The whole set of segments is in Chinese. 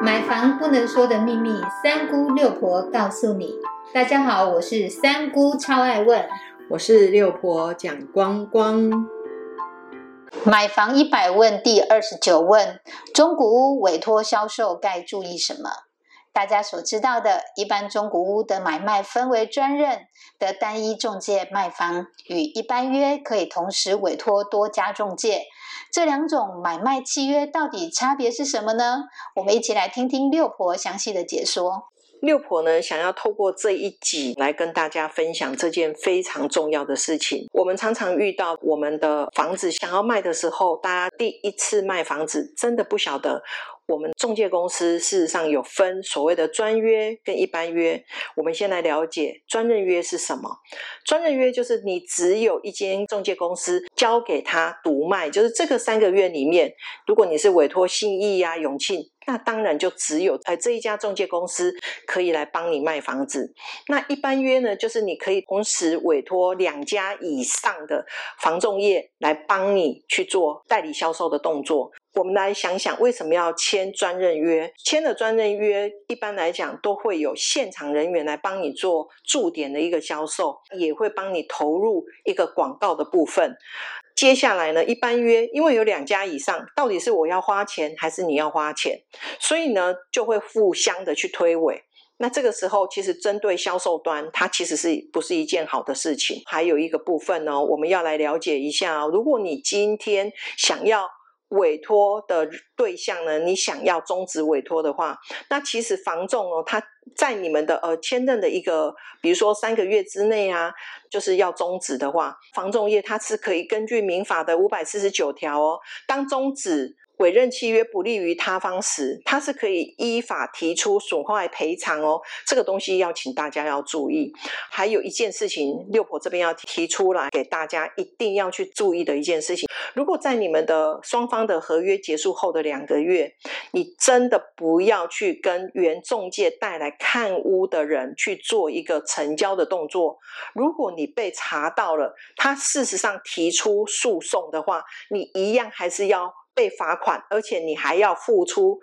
买房不能说的秘密，三姑六婆告诉你。大家好，我是三姑，超爱问。我是六婆蒋光光。买房一百问第二十九问：中古屋委托销售该注意什么？大家所知道的，一般中古屋的买卖分为专任的单一中介卖方，与一般约可以同时委托多家中介。这两种买卖契约到底差别是什么呢？我们一起来听听六婆详细的解说。六婆呢，想要透过这一集来跟大家分享这件非常重要的事情。我们常常遇到我们的房子想要卖的时候，大家第一次卖房子，真的不晓得。我们中介公司事实上有分所谓的专约跟一般约。我们先来了解专任约是什么。专任约就是你只有一间中介公司交给他独卖，就是这个三个月里面，如果你是委托信义呀、永庆，那当然就只有哎这一家中介公司可以来帮你卖房子。那一般约呢，就是你可以同时委托两家以上的房仲业来帮你去做代理销售的动作。我们来想想，为什么要签专任约？签了专任约，一般来讲都会有现场人员来帮你做驻点的一个销售，也会帮你投入一个广告的部分。接下来呢，一般约，因为有两家以上，到底是我要花钱还是你要花钱？所以呢，就会互相的去推诿。那这个时候，其实针对销售端，它其实是不是一件好的事情？还有一个部分呢，我们要来了解一下。如果你今天想要委托的对象呢？你想要终止委托的话，那其实房仲哦，他在你们的呃签认的一个，比如说三个月之内啊，就是要终止的话，房仲业它是可以根据民法的五百四十九条哦，当终止。委任契约不利于他方时，他是可以依法提出损坏赔偿哦。这个东西要请大家要注意。还有一件事情，六婆这边要提出来给大家一定要去注意的一件事情：如果在你们的双方的合约结束后的两个月，你真的不要去跟原中介带来看屋的人去做一个成交的动作。如果你被查到了，他事实上提出诉讼的话，你一样还是要。被罚款，而且你还要付出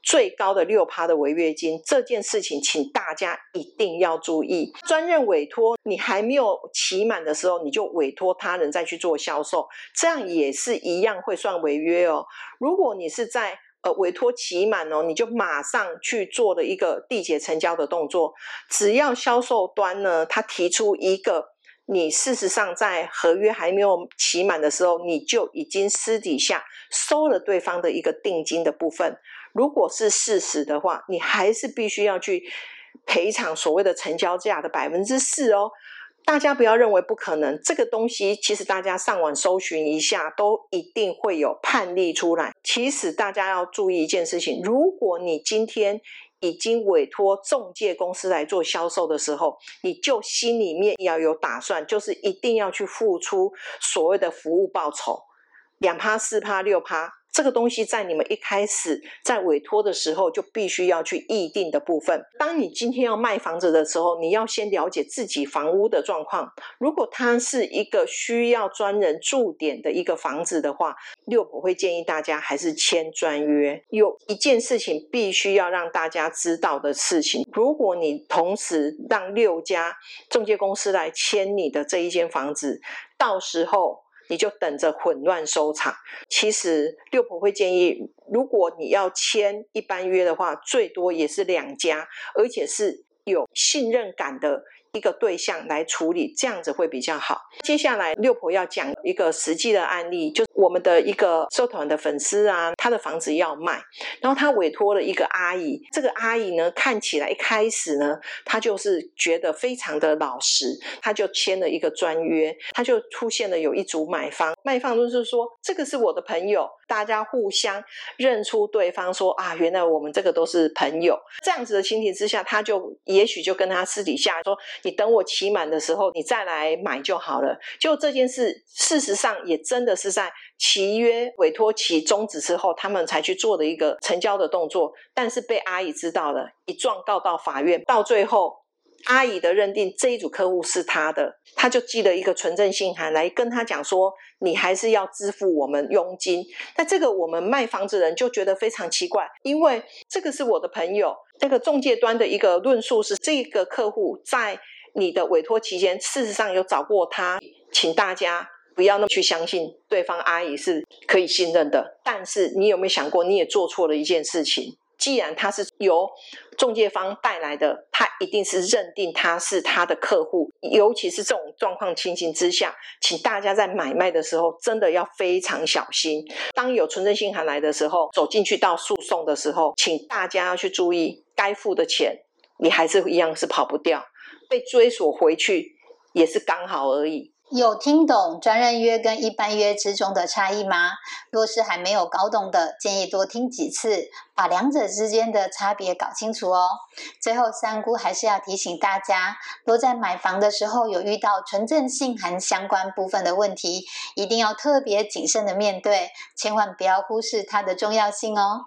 最高的六趴的违约金，这件事情请大家一定要注意。专任委托你还没有期满的时候，你就委托他人再去做销售，这样也是一样会算违约哦。如果你是在呃委托期满哦，你就马上去做了一个缔结成交的动作，只要销售端呢，他提出一个。你事实上在合约还没有期满的时候，你就已经私底下收了对方的一个定金的部分。如果是事实的话，你还是必须要去赔偿所谓的成交价的百分之四哦。大家不要认为不可能，这个东西其实大家上网搜寻一下，都一定会有判例出来。其实大家要注意一件事情：如果你今天已经委托中介公司来做销售的时候，你就心里面要有打算，就是一定要去付出所谓的服务报酬，两趴、四趴、六趴。这个东西在你们一开始在委托的时候就必须要去议定的部分。当你今天要卖房子的时候，你要先了解自己房屋的状况。如果它是一个需要专人驻点的一个房子的话，六婆会建议大家还是签专约。有一件事情必须要让大家知道的事情：如果你同时让六家中介公司来签你的这一间房子，到时候。你就等着混乱收场。其实六婆会建议，如果你要签一般约的话，最多也是两家，而且是有信任感的。一个对象来处理，这样子会比较好。接下来六婆要讲一个实际的案例，就是我们的一个社团的粉丝啊，他的房子要卖，然后他委托了一个阿姨。这个阿姨呢，看起来一开始呢，她就是觉得非常的老实，她就签了一个专约，她就出现了有一组买方，卖方就是说这个是我的朋友，大家互相认出对方，说啊，原来我们这个都是朋友。这样子的情形之下，他就也许就跟他私底下说。你等我期满的时候，你再来买就好了。就这件事，事实上也真的是在契约委托期终止之后，他们才去做的一个成交的动作。但是被阿姨知道了，一状告到法院，到最后阿姨的认定这一组客户是他的，他就寄了一个存证信函来跟他讲说，你还是要支付我们佣金。那这个我们卖房子人就觉得非常奇怪，因为这个是我的朋友，这个中介端的一个论述是，这个客户在你的委托期间，事实上有找过他，请大家。不要那么去相信对方阿姨是可以信任的，但是你有没有想过，你也做错了一件事情？既然他是由中介方带来的，他一定是认定他是他的客户。尤其是这种状况情形之下，请大家在买卖的时候真的要非常小心。当有存证信函来的时候，走进去到诉讼的时候，请大家要去注意，该付的钱你还是一样是跑不掉，被追索回去也是刚好而已。有听懂专任约跟一般约之中的差异吗？若是还没有搞懂的，建议多听几次，把两者之间的差别搞清楚哦。最后，三姑还是要提醒大家，若在买房的时候有遇到纯正信函相关部分的问题，一定要特别谨慎的面对，千万不要忽视它的重要性哦。